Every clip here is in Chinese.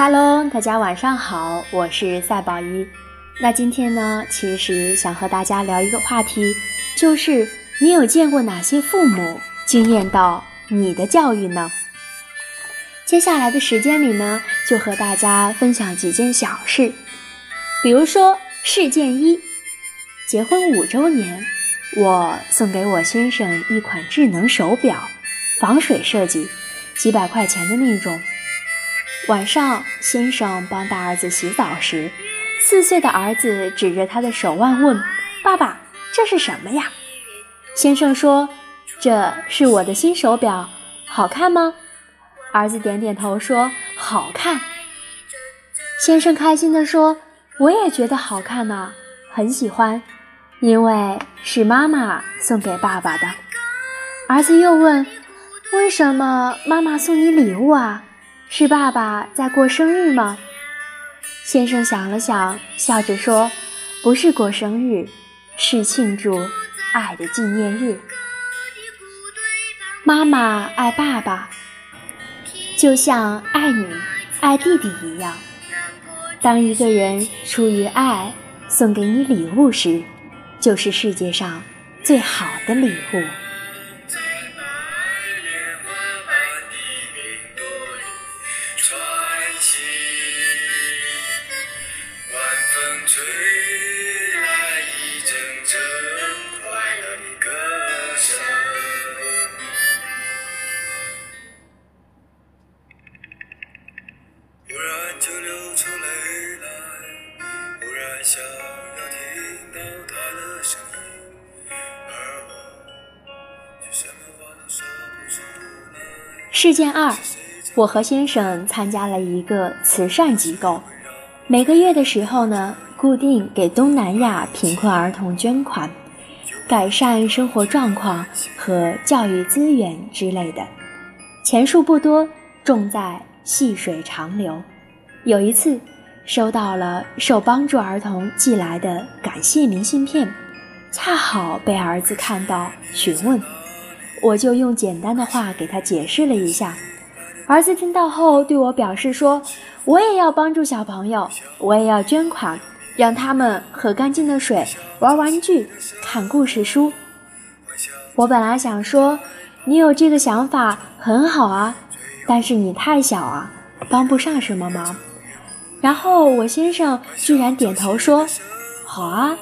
Hello，大家晚上好，我是赛宝仪。那今天呢，其实想和大家聊一个话题，就是你有见过哪些父母惊艳到你的教育呢？接下来的时间里呢，就和大家分享几件小事，比如说事件一：结婚五周年，我送给我先生一款智能手表，防水设计，几百块钱的那种。晚上，先生帮大儿子洗澡时，四岁的儿子指着他的手腕问：“爸爸，这是什么呀？”先生说：“这是我的新手表，好看吗？”儿子点点头说：“好看。”先生开心地说：“我也觉得好看呢，很喜欢，因为是妈妈送给爸爸的。”儿子又问：“为什么妈妈送你礼物啊？是爸爸在过生日吗？”先生想了想，笑着说：“不是过生日，是庆祝爱的纪念日。妈妈爱爸爸。”就像爱你、爱弟弟一样，当一个人出于爱送给你礼物时，就是世界上最好的礼物。事件二，我和先生参加了一个慈善机构，每个月的时候呢，固定给东南亚贫困儿童捐款，改善生活状况和教育资源之类的，钱数不多，重在细水长流。有一次，收到了受帮助儿童寄来的感谢明信片，恰好被儿子看到，询问。我就用简单的话给他解释了一下，儿子听到后对我表示说：“我也要帮助小朋友，我也要捐款，让他们喝干净的水、玩玩具、看故事书。”我本来想说：“你有这个想法很好啊，但是你太小啊，帮不上什么忙。”然后我先生居然点头说：“好啊，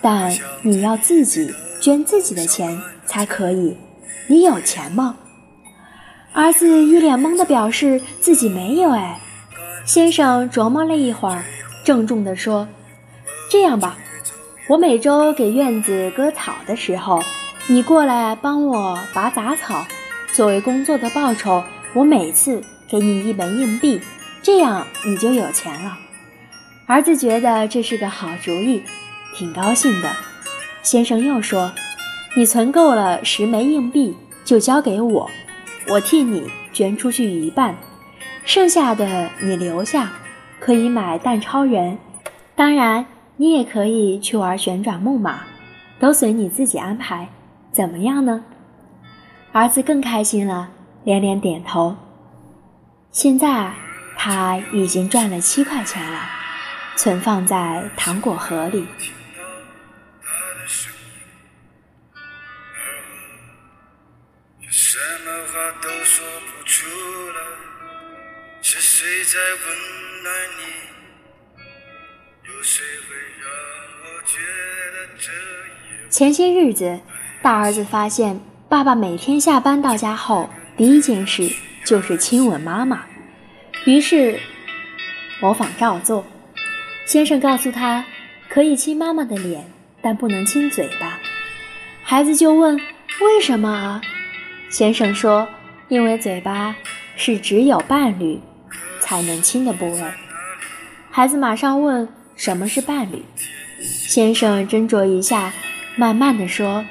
但你要自己捐自己的钱才可以。”你有钱吗？儿子一脸懵的表示自己没有。哎，先生琢磨了一会儿，郑重地说：“这样吧，我每周给院子割草的时候，你过来帮我拔杂草，作为工作的报酬，我每次给你一枚硬币，这样你就有钱了。”儿子觉得这是个好主意，挺高兴的。先生又说。你存够了十枚硬币，就交给我，我替你捐出去一半，剩下的你留下，可以买蛋超人，当然你也可以去玩旋转木马，都随你自己安排，怎么样呢？儿子更开心了，连连点头。现在他已经赚了七块钱了，存放在糖果盒里。在温暖你，有谁会让我前些日子，大儿子发现爸爸每天下班到家后，第一件事就是亲吻妈妈，于是模仿照做。先生告诉他，可以亲妈妈的脸，但不能亲嘴巴。孩子就问为什么啊？先生说，因为嘴巴是只有伴侣。还能亲的部位，孩子马上问：“什么是伴侣？”先生斟酌一下，慢慢的说：“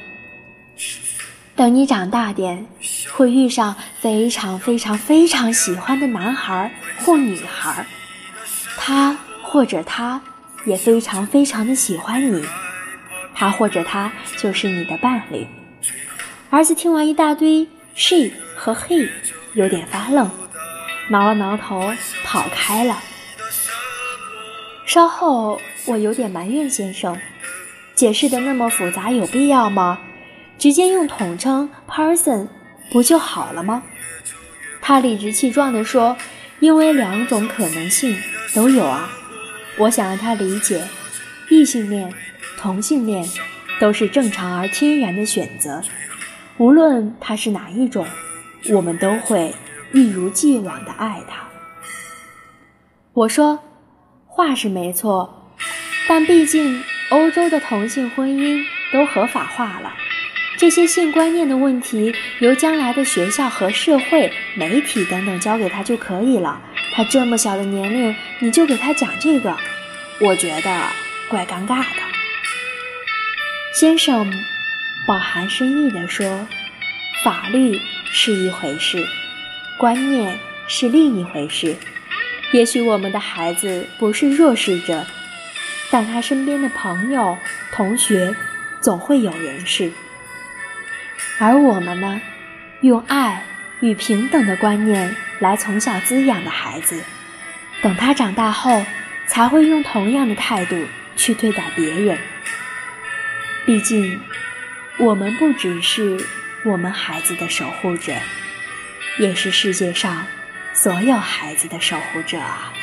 等你长大点，会遇上非常非常非常喜欢的男孩或女孩，他或者他也非常非常的喜欢你，他或者他就是你的伴侣。”儿子听完一大堆 “she” 和 “he”，有点发愣。挠了挠头，跑开了。稍后，我有点埋怨先生，解释的那么复杂，有必要吗？直接用统称 “person” 不就好了吗？他理直气壮地说：“因为两种可能性都有啊。”我想让他理解，异性恋、同性恋都是正常而天然的选择，无论他是哪一种，我们都会一如既往的爱他。我说，话是没错，但毕竟欧洲的同性婚姻都合法化了。这些性观念的问题，由将来的学校和社会、媒体等等教给他就可以了。他这么小的年龄，你就给他讲这个，我觉得怪尴尬的。先生饱含深意地说：“法律是一回事，观念是另一回事。也许我们的孩子不是弱势者，但他身边的朋友、同学总会有人是。”而我们呢，用爱与平等的观念来从小滋养的孩子，等他长大后，才会用同样的态度去对待别人。毕竟，我们不只是我们孩子的守护者，也是世界上所有孩子的守护者啊。